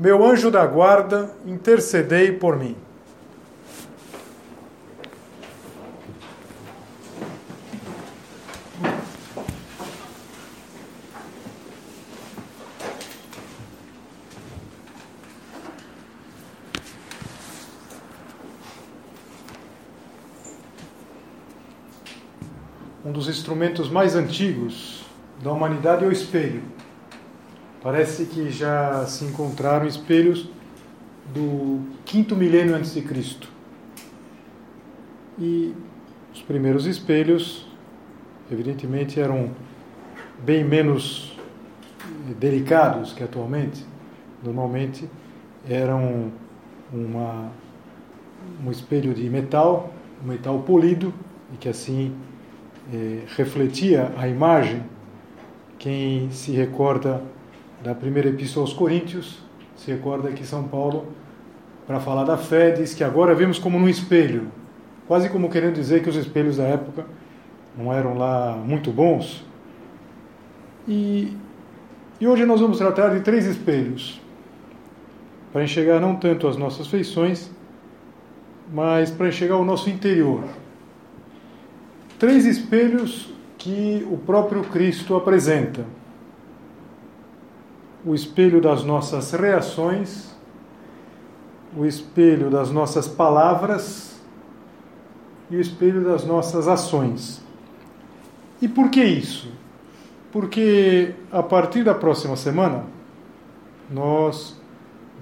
meu anjo da guarda, intercedei por mim. Um dos instrumentos mais antigos da humanidade é o espelho. Parece que já se encontraram espelhos do quinto milênio antes de Cristo. E os primeiros espelhos, evidentemente, eram bem menos delicados que atualmente. Normalmente eram uma, um espelho de metal, um metal polido, e que assim eh, refletia a imagem. Quem se recorda da primeira epístola aos Coríntios, se recorda que São Paulo, para falar da fé, diz que agora vemos como num espelho, quase como querendo dizer que os espelhos da época não eram lá muito bons. E, e hoje nós vamos tratar de três espelhos, para enxergar não tanto as nossas feições, mas para enxergar o nosso interior. Três espelhos que o próprio Cristo apresenta o espelho das nossas reações, o espelho das nossas palavras e o espelho das nossas ações. E por que isso? Porque a partir da próxima semana nós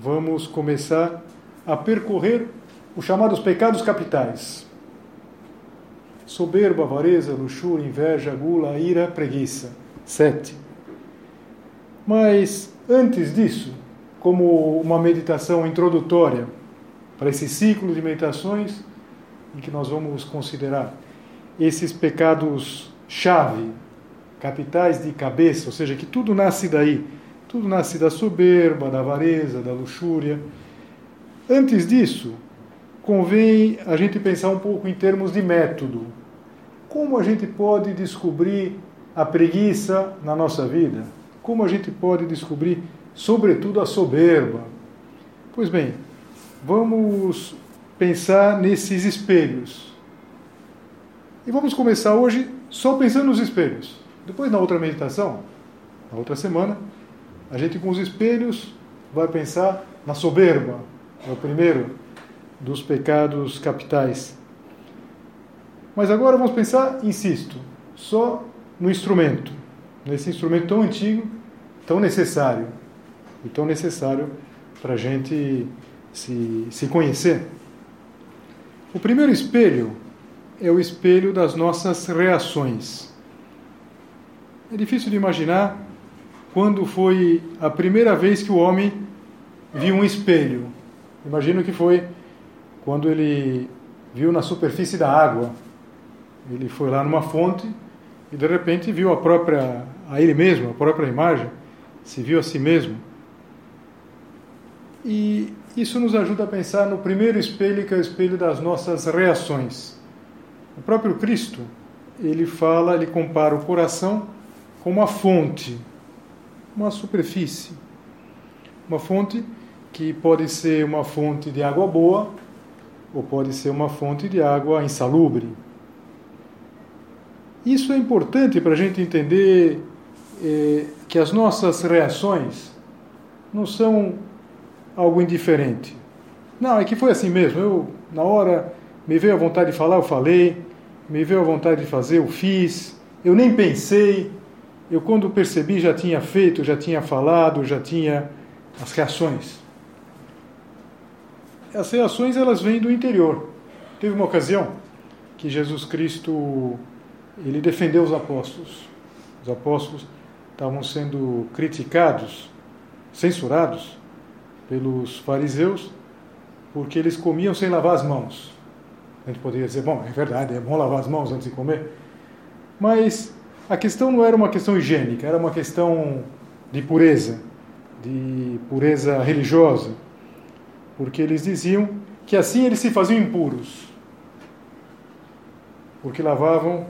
vamos começar a percorrer os chamados pecados capitais: soberba, avareza, luxúria, inveja, gula, ira, preguiça. Sete. Mas antes disso, como uma meditação introdutória para esse ciclo de meditações em que nós vamos considerar esses pecados chave, capitais de cabeça, ou seja, que tudo nasce daí, tudo nasce da soberba, da avareza, da luxúria. Antes disso, convém a gente pensar um pouco em termos de método. Como a gente pode descobrir a preguiça na nossa vida? Como a gente pode descobrir, sobretudo, a soberba? Pois bem, vamos pensar nesses espelhos. E vamos começar hoje só pensando nos espelhos. Depois, na outra meditação, na outra semana, a gente com os espelhos vai pensar na soberba, é o primeiro dos pecados capitais. Mas agora vamos pensar, insisto, só no instrumento, nesse instrumento tão antigo tão necessário e tão necessário para a gente se, se conhecer. O primeiro espelho é o espelho das nossas reações. É difícil de imaginar quando foi a primeira vez que o homem viu um espelho. Imagino que foi quando ele viu na superfície da água. Ele foi lá numa fonte e de repente viu a própria a ele mesmo, a própria imagem se viu a si mesmo. E isso nos ajuda a pensar no primeiro espelho, que é o espelho das nossas reações. O próprio Cristo, ele fala, ele compara o coração com uma fonte, uma superfície. Uma fonte que pode ser uma fonte de água boa ou pode ser uma fonte de água insalubre. Isso é importante para a gente entender eh, que as nossas reações não são algo indiferente. Não, é que foi assim mesmo. Eu, na hora, me veio a vontade de falar, eu falei. Me veio a vontade de fazer, eu fiz. Eu nem pensei. Eu, quando percebi, já tinha feito, já tinha falado, já tinha as reações. As reações, elas vêm do interior. Teve uma ocasião que Jesus Cristo, ele defendeu os apóstolos. Os apóstolos estavam sendo criticados, censurados, pelos fariseus, porque eles comiam sem lavar as mãos. A gente poderia dizer, bom, é verdade, é bom lavar as mãos antes de comer. Mas a questão não era uma questão higiênica, era uma questão de pureza, de pureza religiosa. Porque eles diziam que assim eles se faziam impuros. Porque lavavam,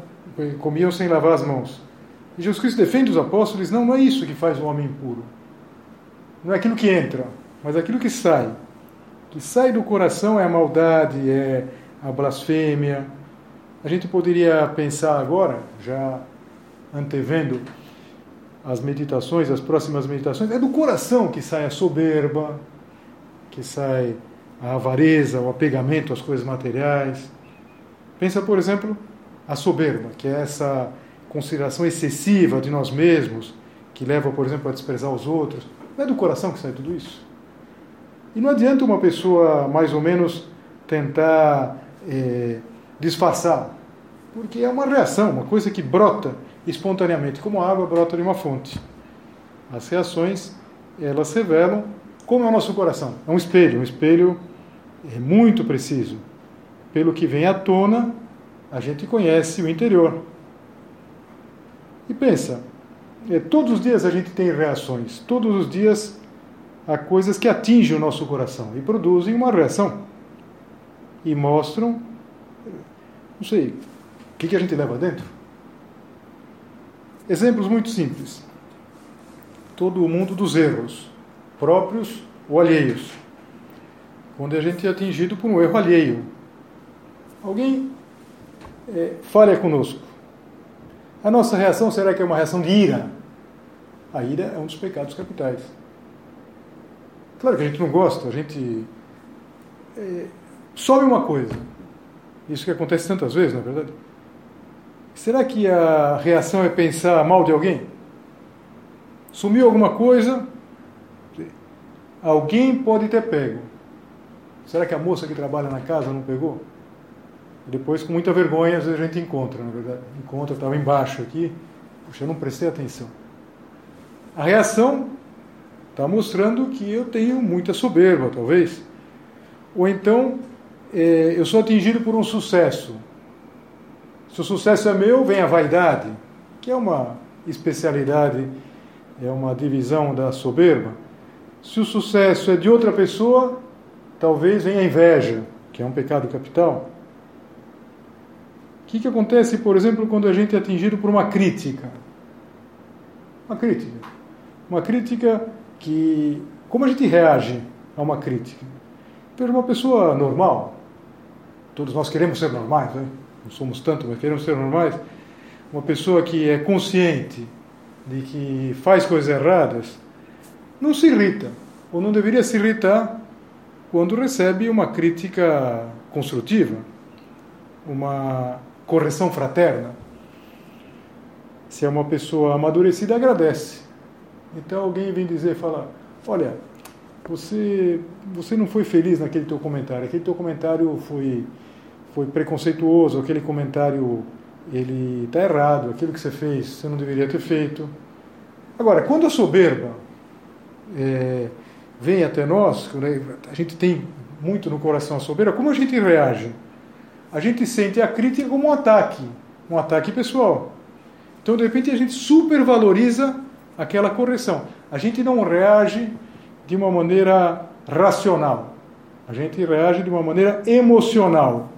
comiam sem lavar as mãos. E Jesus Cristo defende os apóstolos, não, não é isso que faz o homem impuro. Não é aquilo que entra, mas aquilo que sai. O que sai do coração é a maldade, é a blasfêmia. A gente poderia pensar agora, já antevendo as meditações, as próximas meditações, é do coração que sai a soberba, que sai a avareza, o apegamento às coisas materiais. Pensa, por exemplo, a soberba, que é essa consideração excessiva de nós mesmos, que leva, por exemplo, a desprezar os outros. Não é do coração que sai tudo isso. E não adianta uma pessoa, mais ou menos, tentar é, disfarçar, porque é uma reação, uma coisa que brota espontaneamente, como a água brota de uma fonte. As reações, elas revelam como é o nosso coração. É um espelho, um espelho é muito preciso. Pelo que vem à tona, a gente conhece o interior. E pensa, é, todos os dias a gente tem reações, todos os dias há coisas que atingem o nosso coração e produzem uma reação. E mostram, não sei, o que, que a gente leva dentro. Exemplos muito simples. Todo o mundo dos erros, próprios ou alheios. Quando a gente é atingido por um erro alheio. Alguém é, falha conosco. A nossa reação será que é uma reação de ira? A ira é um dos pecados capitais. Claro que a gente não gosta, a gente. É, sobe uma coisa. Isso que acontece tantas vezes, na é verdade. Será que a reação é pensar mal de alguém? Sumiu alguma coisa, alguém pode ter pego. Será que a moça que trabalha na casa não pegou? Depois, com muita vergonha, às vezes a gente encontra, na verdade. Encontra, estava embaixo aqui. Puxa, eu não prestei atenção. A reação está mostrando que eu tenho muita soberba, talvez. Ou então, é, eu sou atingido por um sucesso. Se o sucesso é meu, vem a vaidade, que é uma especialidade, é uma divisão da soberba. Se o sucesso é de outra pessoa, talvez venha a inveja, que é um pecado capital. O que, que acontece, por exemplo, quando a gente é atingido por uma crítica? Uma crítica. Uma crítica que. Como a gente reage a uma crítica? Veja, uma pessoa normal, todos nós queremos ser normais, né? não somos tanto, mas queremos ser normais, uma pessoa que é consciente de que faz coisas erradas, não se irrita, ou não deveria se irritar quando recebe uma crítica construtiva, uma correção fraterna. Se é uma pessoa amadurecida, agradece. Então alguém vem dizer, fala, olha, você, você não foi feliz naquele teu comentário, aquele teu comentário foi foi preconceituoso, aquele comentário ele está errado, aquilo que você fez você não deveria ter feito. Agora, quando a soberba é, vem até nós, a gente tem muito no coração a soberba, como a gente reage? A gente sente a crítica como um ataque, um ataque pessoal. Então, de repente, a gente supervaloriza aquela correção. A gente não reage de uma maneira racional. A gente reage de uma maneira emocional.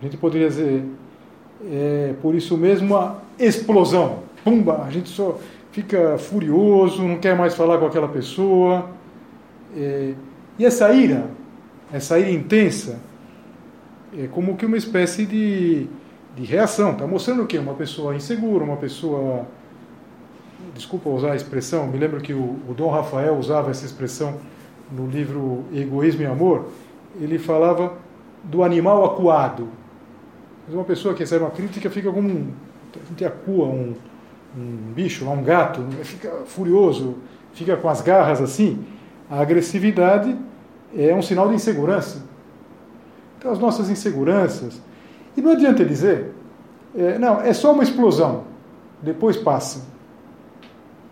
A gente poderia dizer, é, por isso mesmo, uma explosão. Pumba! A gente só fica furioso, não quer mais falar com aquela pessoa. É, e essa ira, essa ira intensa, é como que uma espécie de, de reação. Está mostrando o quê? Uma pessoa insegura, uma pessoa. Desculpa usar a expressão, me lembro que o, o Dom Rafael usava essa expressão no livro Egoísmo e Amor. Ele falava do animal acuado. Mas uma pessoa que recebe uma crítica fica como um. Gente acua um, um bicho, um gato, fica furioso, fica com as garras assim. A agressividade é um sinal de insegurança. Então, as nossas inseguranças. E não adianta dizer, é, não, é só uma explosão, depois passa.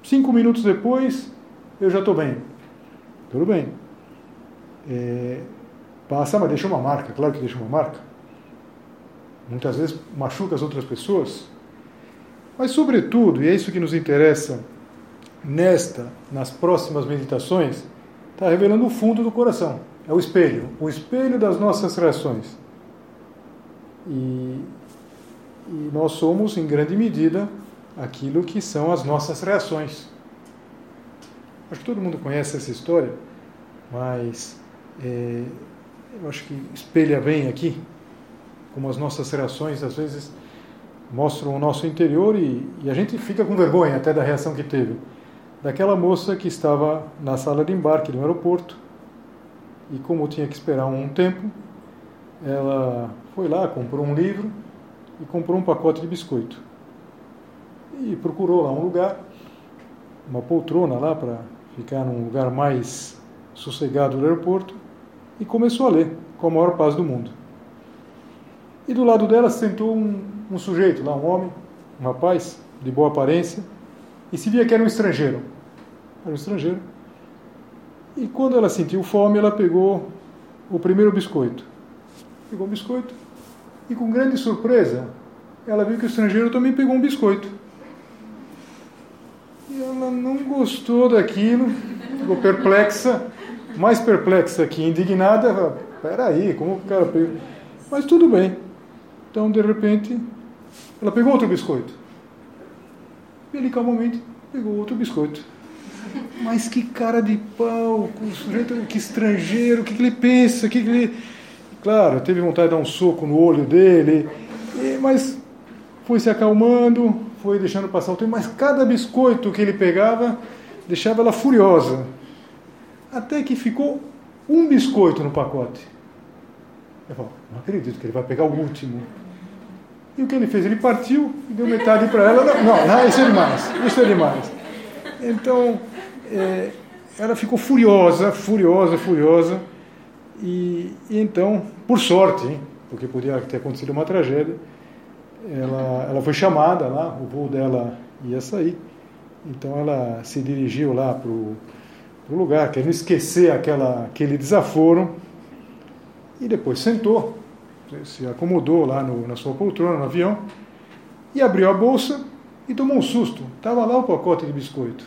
Cinco minutos depois, eu já estou bem. tudo bem. É, passa, mas deixa uma marca, claro que deixa uma marca. Muitas vezes machuca as outras pessoas. Mas, sobretudo, e é isso que nos interessa nesta, nas próximas meditações, está revelando o fundo do coração. É o espelho, o espelho das nossas reações. E, e nós somos, em grande medida, aquilo que são as nossas reações. Acho que todo mundo conhece essa história, mas é, eu acho que espelha bem aqui como as nossas reações às vezes mostram o nosso interior e, e a gente fica com vergonha até da reação que teve. Daquela moça que estava na sala de embarque do aeroporto e como tinha que esperar um tempo, ela foi lá, comprou um livro e comprou um pacote de biscoito. E procurou lá um lugar, uma poltrona lá para ficar num lugar mais sossegado do aeroporto e começou a ler com a maior paz do mundo. E do lado dela sentou um, um sujeito lá, um homem, um rapaz de boa aparência, e se via que era um estrangeiro. Era um estrangeiro. E quando ela sentiu fome, ela pegou o primeiro biscoito. Pegou um biscoito e, com grande surpresa, ela viu que o estrangeiro também pegou um biscoito. E ela não gostou daquilo, ficou perplexa, mais perplexa que indignada. Peraí, como o cara pegou? Mas tudo bem. Então, de repente, ela pegou outro biscoito. E ele calmamente pegou outro biscoito. Mas que cara de pau, sujeito, que estrangeiro, o que, que ele pensa, o que, que ele. Claro, teve vontade de dar um soco no olho dele, mas foi se acalmando, foi deixando passar o tempo, mas cada biscoito que ele pegava deixava ela furiosa. Até que ficou um biscoito no pacote. Eu falo, não acredito que ele vai pegar o último. E o que ele fez? Ele partiu e deu metade para ela. Não, não, isso é demais. Isso é demais. Então, é, ela ficou furiosa, furiosa, furiosa. E, e, então, por sorte, porque podia ter acontecido uma tragédia, ela, ela foi chamada lá, o voo dela ia sair. Então ela se dirigiu lá para o lugar, querendo esquecer aquela, aquele desaforo, e depois sentou, se acomodou lá no, na sua poltrona, no avião, e abriu a bolsa e tomou um susto. Estava lá o pacote de biscoito.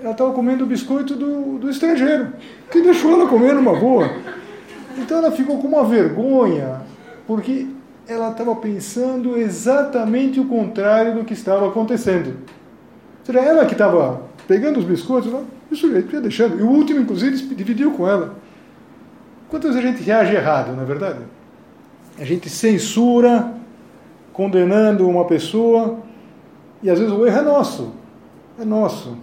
Ela estava comendo o biscoito do, do estrangeiro, que deixou ela comer numa boa. Então ela ficou com uma vergonha, porque ela estava pensando exatamente o contrário do que estava acontecendo. Seria ela que estava pegando os biscoitos, não? o sujeito ia deixando. E o último, inclusive, dividiu com ela. Quantas vezes a gente reage errado, não é verdade? A gente censura, condenando uma pessoa, e às vezes o erro é nosso. É nosso.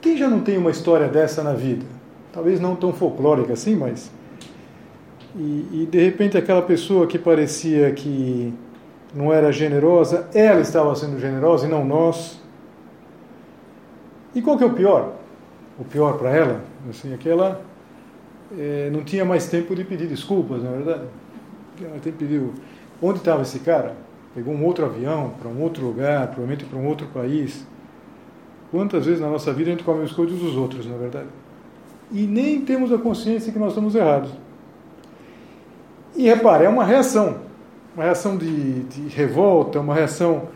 Quem já não tem uma história dessa na vida? Talvez não tão folclórica assim, mas e, e de repente aquela pessoa que parecia que não era generosa, ela estava sendo generosa e não nós. E qual que é o pior? O pior para ela, assim, é que ela é, não tinha mais tempo de pedir desculpas, na é verdade. Ela tem pediu. Onde estava esse cara? Pegou um outro avião para um outro lugar, provavelmente para um outro país. Quantas vezes na nossa vida a gente come as coisas dos outros, na é verdade? E nem temos a consciência que nós estamos errados. E repare, é uma reação, uma reação de, de revolta, uma reação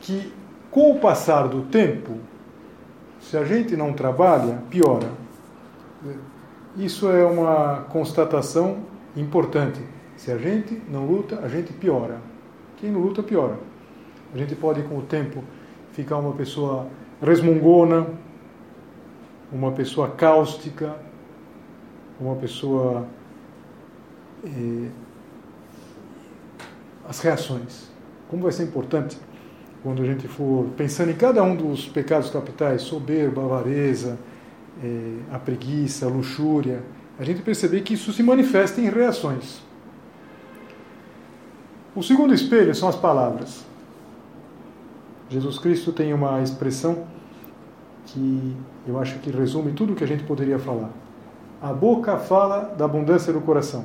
que, com o passar do tempo, se a gente não trabalha, piora. Isso é uma constatação importante. Se a gente não luta, a gente piora. Quem luta, piora. A gente pode, com o tempo, ficar uma pessoa resmungona, uma pessoa cáustica, uma pessoa eh, as reações. Como vai ser importante quando a gente for pensando em cada um dos pecados capitais, soberba, avareza, é, a preguiça, a luxúria, a gente perceber que isso se manifesta em reações. O segundo espelho são as palavras. Jesus Cristo tem uma expressão que eu acho que resume tudo o que a gente poderia falar. A boca fala da abundância do coração.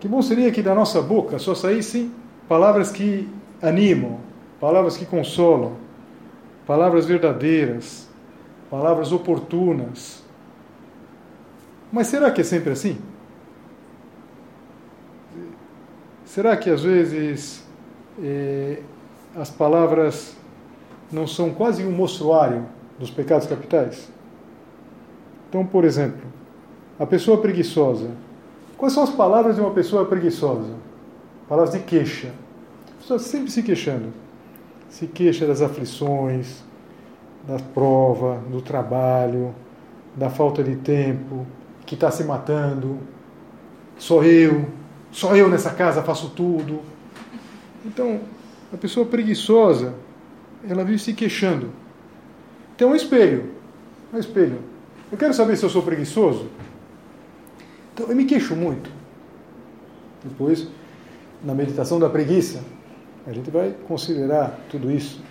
Que bom seria que da nossa boca só saíssem palavras que animam, palavras que consolam, palavras verdadeiras, palavras oportunas. Mas será que é sempre assim? Será que às vezes eh, as palavras não são quase um mostruário dos pecados capitais? Então, por exemplo, a pessoa preguiçosa. Quais são as palavras de uma pessoa preguiçosa? Palavras de queixa. A pessoa sempre se queixando. Se queixa das aflições, da prova, do trabalho, da falta de tempo, que está se matando. Só eu, só eu nessa casa faço tudo. Então, a pessoa preguiçosa, ela vive se queixando. Tem um espelho. Um espelho. Eu quero saber se eu sou preguiçoso. Então, eu me queixo muito. Depois, na meditação da preguiça, a gente vai considerar tudo isso.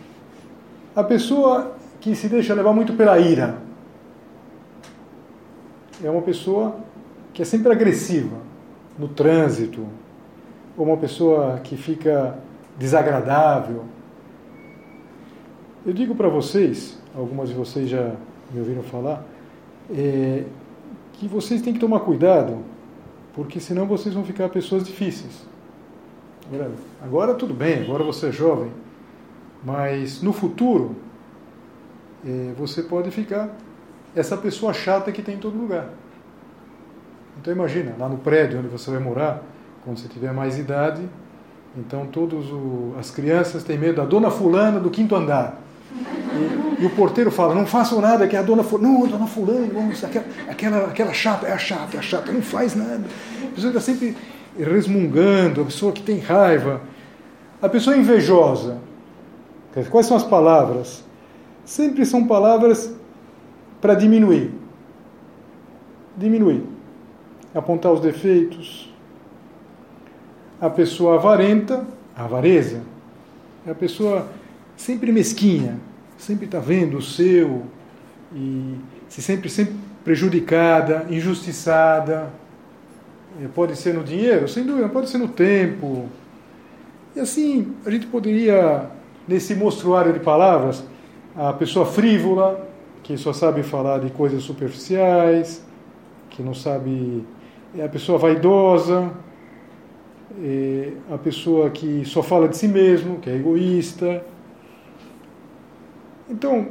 A pessoa que se deixa levar muito pela ira é uma pessoa que é sempre agressiva no trânsito, ou uma pessoa que fica desagradável. Eu digo para vocês, algumas de vocês já me ouviram falar, é, que vocês têm que tomar cuidado, porque senão vocês vão ficar pessoas difíceis. Agora, tudo bem, agora você é jovem, mas no futuro é, você pode ficar essa pessoa chata que tem em todo lugar. Então imagina, lá no prédio onde você vai morar, quando você tiver mais idade, então todas as crianças têm medo da dona fulana do quinto andar. E, e, o porteiro fala, não façam nada, que é a dona fulana. Não, a dona fulana, aquela, aquela, aquela chata, é a chata, é a chata, não faz nada. A pessoa está sempre resmungando, a pessoa que tem raiva. A pessoa invejosa. Quais são as palavras? Sempre são palavras para diminuir. Diminuir apontar os defeitos. A pessoa avarenta, a avareza, é a pessoa sempre mesquinha, sempre está vendo o seu e se sempre, sempre prejudicada, injustiçada. É, pode ser no dinheiro, sem dúvida, pode ser no tempo. E assim, a gente poderia, nesse mostruário de palavras, a pessoa frívola, que só sabe falar de coisas superficiais, que não sabe a pessoa vaidosa, é a pessoa que só fala de si mesmo, que é egoísta. Então,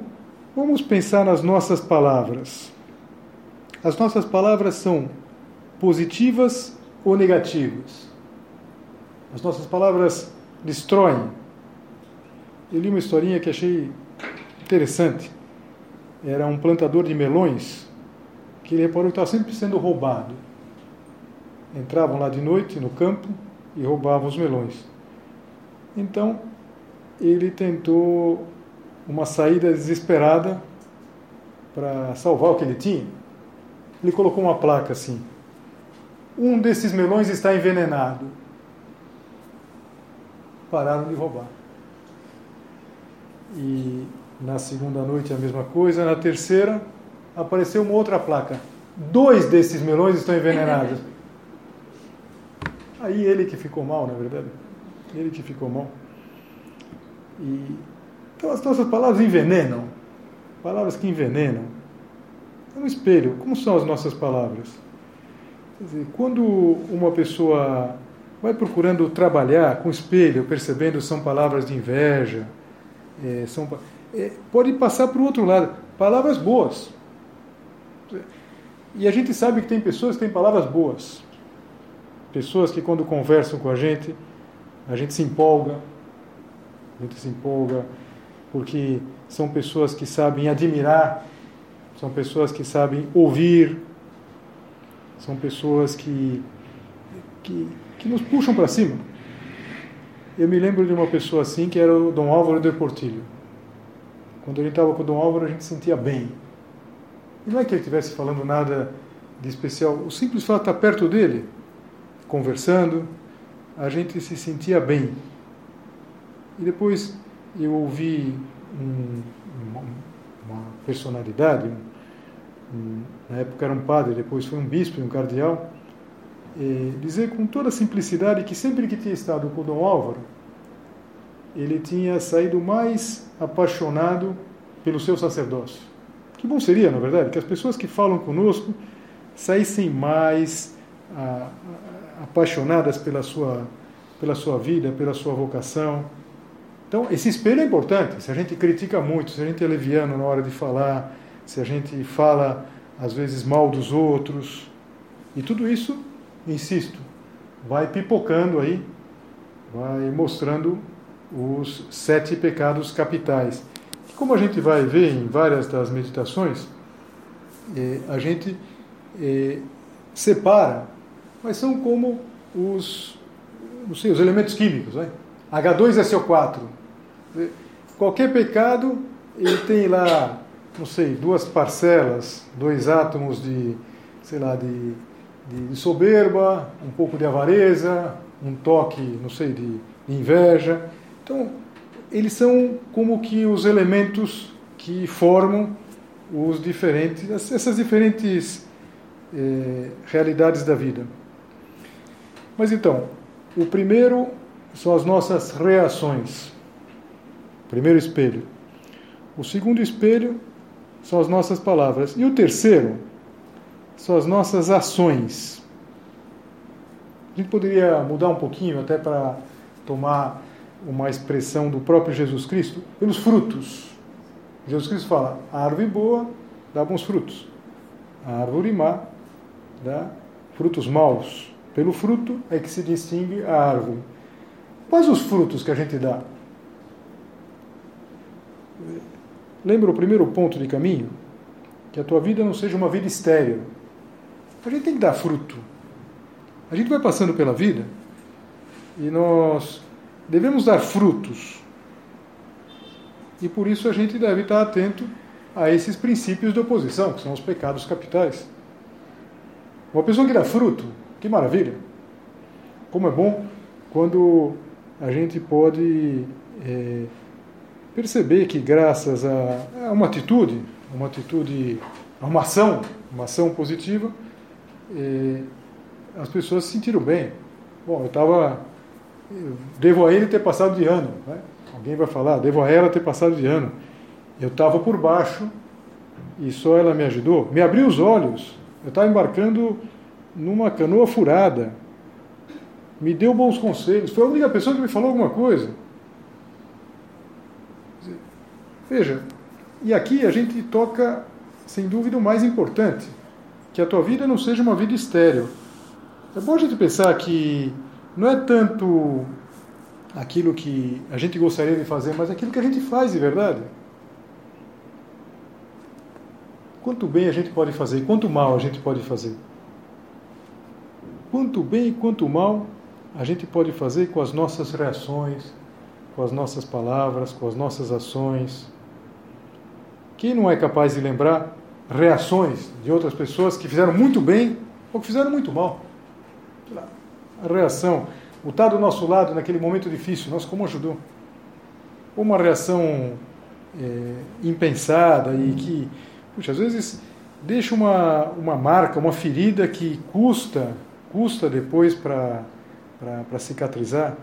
vamos pensar nas nossas palavras. As nossas palavras são positivas ou negativas? As nossas palavras destroem. Eu li uma historinha que achei interessante. Era um plantador de melões que ele reparou que estava sempre sendo roubado entravam lá de noite no campo e roubavam os melões. Então, ele tentou uma saída desesperada para salvar o que ele tinha. Ele colocou uma placa assim: Um desses melões está envenenado. Pararam de roubar. E na segunda noite a mesma coisa, na terceira apareceu uma outra placa: Dois desses melões estão envenenados. Aí ele que ficou mal, na é verdade. Ele que ficou mal. E, então as nossas palavras envenenam. Palavras que envenenam. É um espelho. Como são as nossas palavras? Quer dizer, quando uma pessoa vai procurando trabalhar com espelho, percebendo são palavras de inveja, é, são, é, pode passar para o outro lado. Palavras boas. E a gente sabe que tem pessoas que têm palavras boas. Pessoas que quando conversam com a gente, a gente se empolga, a gente se empolga, porque são pessoas que sabem admirar, são pessoas que sabem ouvir, são pessoas que, que, que nos puxam para cima. Eu me lembro de uma pessoa assim, que era o Dom Álvaro de Portillo. Quando ele estava com o Dom Álvaro, a gente sentia bem. E não é que ele estivesse falando nada de especial, o simples fato de estar perto dele conversando, a gente se sentia bem. E depois eu ouvi um, uma, personalidade, um, na época era um padre, depois foi um bispo e um cardeal, dizer com toda simplicidade que sempre que tinha estado com o Dom Álvaro, ele tinha saído mais apaixonado pelo seu sacerdócio. Que bom seria, na verdade, que as pessoas que falam conosco saíssem mais apaixonadas pela sua, pela sua vida, pela sua vocação. Então, esse espelho é importante. Se a gente critica muito, se a gente é leviano na hora de falar, se a gente fala às vezes mal dos outros, e tudo isso, insisto, vai pipocando aí, vai mostrando os sete pecados capitais. Como a gente vai ver em várias das meditações, eh, a gente eh, separa, mas são como os, sei, os elementos químicos. Né? H2SO4. Qualquer pecado, ele tem lá, não sei, duas parcelas, dois átomos de, sei lá, de, de soberba, um pouco de avareza, um toque, não sei, de, de inveja. Então, eles são como que os elementos que formam os diferentes, essas diferentes eh, realidades da vida. Mas então, o primeiro são as nossas reações. Primeiro espelho. O segundo espelho são as nossas palavras. E o terceiro são as nossas ações. A gente poderia mudar um pouquinho até para tomar uma expressão do próprio Jesus Cristo pelos frutos. Jesus Cristo fala: a árvore boa dá bons frutos, a árvore má dá frutos maus. Pelo fruto é que se distingue a árvore. Quais os frutos que a gente dá? Lembra o primeiro ponto de caminho? Que a tua vida não seja uma vida estéril. A gente tem que dar fruto. A gente vai passando pela vida e nós devemos dar frutos. E por isso a gente deve estar atento a esses princípios de oposição, que são os pecados capitais. Uma pessoa que dá fruto, que maravilha! Como é bom quando a gente pode é, perceber que graças a, a, uma atitude, uma atitude, a uma ação, uma ação positiva, é, as pessoas se sentiram bem. Bom, eu estava devo a ele ter passado de ano. Né? Alguém vai falar, devo a ela ter passado de ano. Eu estava por baixo e só ela me ajudou. Me abriu os olhos. Eu estava embarcando numa canoa furada. Me deu bons conselhos. Foi a única pessoa que me falou alguma coisa. Veja, e aqui a gente toca, sem dúvida, o mais importante: que a tua vida não seja uma vida estéril. É bom a gente pensar que não é tanto aquilo que a gente gostaria de fazer, mas aquilo que a gente faz de verdade. Quanto bem a gente pode fazer, quanto mal a gente pode fazer. Quanto bem e quanto mal a gente pode fazer com as nossas reações, com as nossas palavras, com as nossas ações. Quem não é capaz de lembrar reações de outras pessoas que fizeram muito bem ou que fizeram muito mal? a reação, o estar do nosso lado naquele momento difícil, nós como ajudou? Uma reação é, impensada e que, puxa, às vezes deixa uma, uma marca, uma ferida que custa, custa depois para cicatrizar.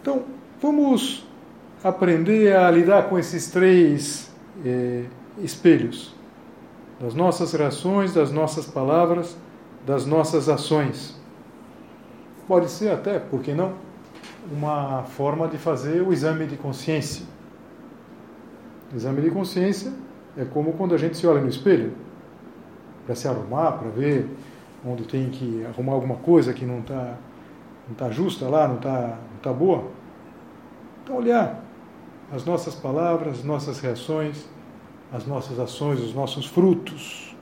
Então, vamos aprender a lidar com esses três é, espelhos das nossas reações, das nossas palavras, das nossas ações pode ser até, por que não, uma forma de fazer o exame de consciência. O exame de consciência é como quando a gente se olha no espelho para se arrumar, para ver onde tem que arrumar alguma coisa que não está não tá justa lá, não está não tá boa. Então, olhar as nossas palavras, as nossas reações, as nossas ações, os nossos frutos.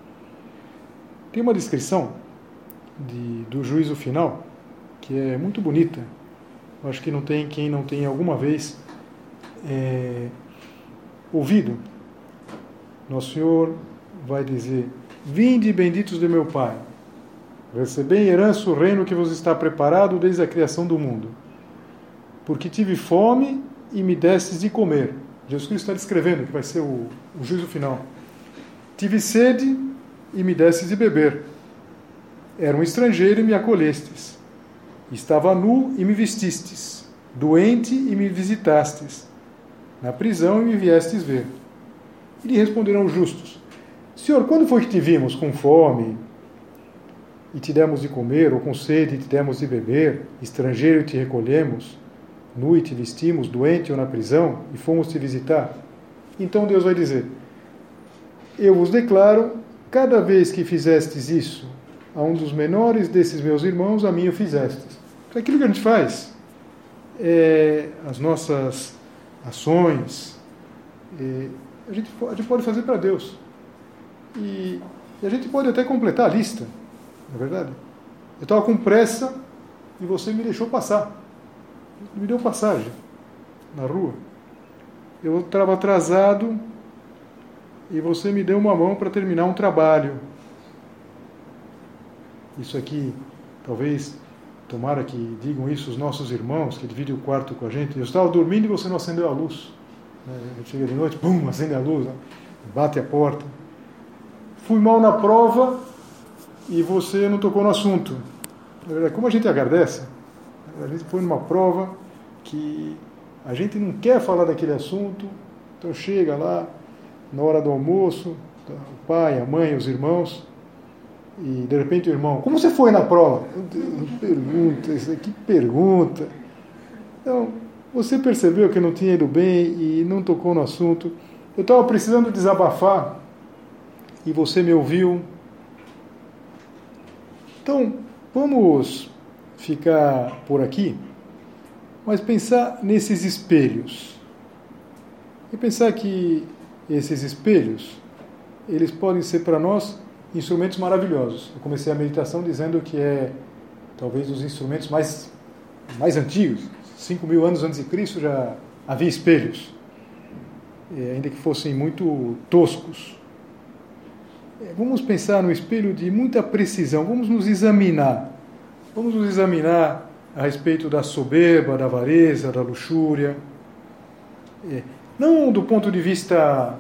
Tem uma descrição de, do juízo final que é muito bonita. Eu acho que não tem quem não tenha alguma vez é, ouvido. Nosso Senhor vai dizer: Vinde, benditos de meu Pai, recebei em herança o reino que vos está preparado desde a criação do mundo. Porque tive fome e me destes de comer. Jesus Cristo está descrevendo que vai ser o, o juízo final. Tive sede e me destes de beber. Era um estrangeiro e me acolhestes Estava nu e me vestistes, doente e me visitastes, na prisão e me viestes ver. E lhe responderam os justos: Senhor, quando foi que te vimos com fome e te demos de comer, ou com sede e te demos de beber, estrangeiro e te recolhemos, nu e te vestimos, doente ou na prisão e fomos te visitar? Então Deus vai dizer: Eu vos declaro, cada vez que fizestes isso a um dos menores desses meus irmãos, a mim o fizestes. Então, aquilo que a gente faz, é, as nossas ações, é, a, gente, a gente pode fazer para Deus. E, e, a gente pode até completar a lista, não é verdade? Eu estava com pressa e você me deixou passar. Me deu passagem na rua. Eu estava atrasado e você me deu uma mão para terminar um trabalho. Isso aqui, talvez, tomara que digam isso os nossos irmãos que dividem o quarto com a gente. Eu estava dormindo e você não acendeu a luz. Né? Chega de noite, pum, acende a luz, né? bate a porta. Fui mal na prova e você não tocou no assunto. Como a gente agradece, a gente foi numa prova que a gente não quer falar daquele assunto, então chega lá na hora do almoço, tá, o pai, a mãe, os irmãos, e de repente o irmão, como você foi na prova? Pergunta, que pergunta. Então, você percebeu que não tinha ido bem e não tocou no assunto. Eu estava precisando desabafar e você me ouviu. Então, vamos ficar por aqui, mas pensar nesses espelhos. E pensar que esses espelhos, eles podem ser para nós instrumentos maravilhosos. Eu comecei a meditação dizendo que é talvez os instrumentos mais, mais antigos. Cinco mil anos antes de Cristo já havia espelhos, ainda que fossem muito toscos. Vamos pensar no espelho de muita precisão, vamos nos examinar. Vamos nos examinar a respeito da soberba, da avareza, da luxúria. É, não do ponto de vista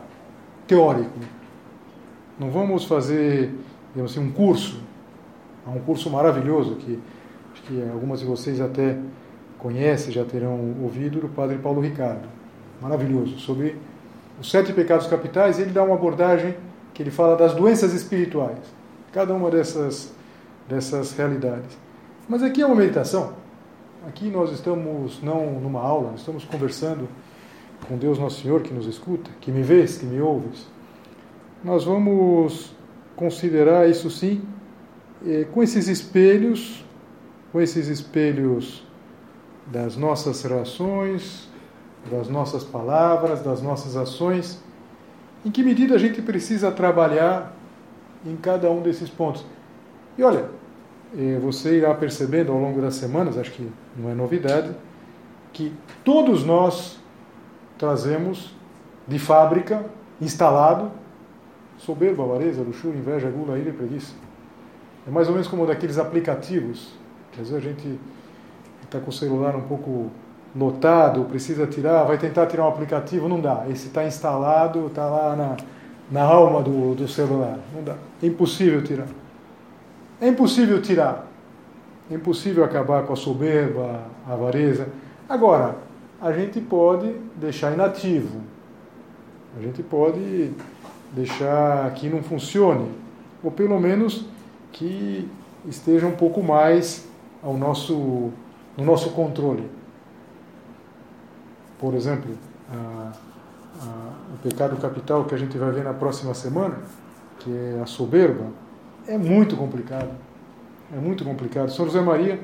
teórico, não vamos fazer, digamos assim, um curso. Um curso maravilhoso que que algumas de vocês até conhecem, já terão ouvido, do Padre Paulo Ricardo. Maravilhoso, sobre os sete pecados capitais. Ele dá uma abordagem que ele fala das doenças espirituais, cada uma dessas, dessas realidades. Mas aqui é uma meditação. Aqui nós estamos não numa aula, nós estamos conversando com Deus Nosso Senhor que nos escuta, que me vês, que me ouves nós vamos considerar isso sim eh, com esses espelhos, com esses espelhos das nossas relações, das nossas palavras, das nossas ações. Em que medida a gente precisa trabalhar em cada um desses pontos? E olha, eh, você irá percebendo ao longo das semanas, acho que não é novidade, que todos nós trazemos de fábrica, instalado, Soberba, avareza, luxúria, inveja, gula, ira e preguiça. É mais ou menos como daqueles aplicativos, que às vezes a gente está com o celular um pouco lotado, precisa tirar, vai tentar tirar um aplicativo, não dá. Esse está instalado, está lá na, na alma do, do celular. Não dá. É impossível tirar. É impossível tirar. É impossível acabar com a soberba, a avareza. Agora, a gente pode deixar inativo. A gente pode deixar que não funcione, ou pelo menos que esteja um pouco mais ao nosso, no nosso controle. Por exemplo, a, a, o pecado capital que a gente vai ver na próxima semana, que é a soberba, é muito complicado. É muito complicado. São José Maria,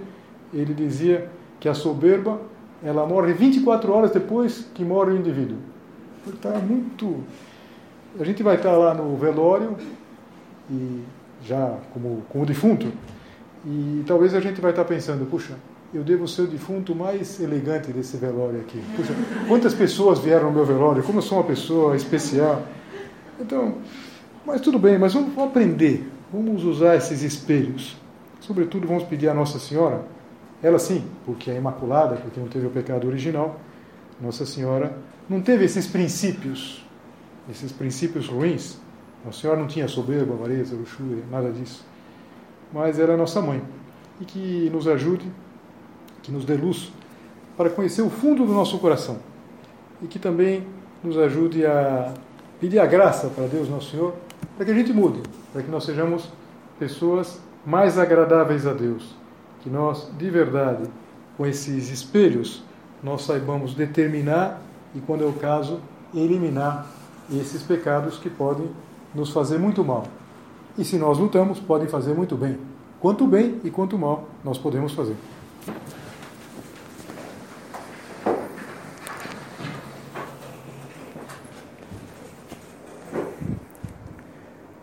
ele dizia que a soberba ela morre 24 horas depois que morre o indivíduo. Está muito a gente vai estar lá no velório, e já como, como defunto, e talvez a gente vai estar pensando, puxa, eu devo ser o defunto mais elegante desse velório aqui. Puxa, quantas pessoas vieram no meu velório, como eu sou uma pessoa especial. Então, mas tudo bem, mas vamos, aprender, vamos usar esses espelhos. Sobretudo, vamos pedir à Nossa Senhora, ela sim, porque é imaculada, porque não teve o pecado original, Nossa Senhora não teve esses princípios esses princípios ruins. Nossa Senhora não tinha soberba, avareza, luxúria, nada disso. Mas era nossa mãe. E que nos ajude, que nos dê luz para conhecer o fundo do nosso coração. E que também nos ajude a pedir a graça para Deus, nosso Senhor, para que a gente mude, para que nós sejamos pessoas mais agradáveis a Deus, que nós, de verdade, com esses espelhos, nós saibamos determinar e, quando é o caso, eliminar esses pecados que podem nos fazer muito mal. E se nós lutamos, podem fazer muito bem. Quanto bem e quanto mal nós podemos fazer.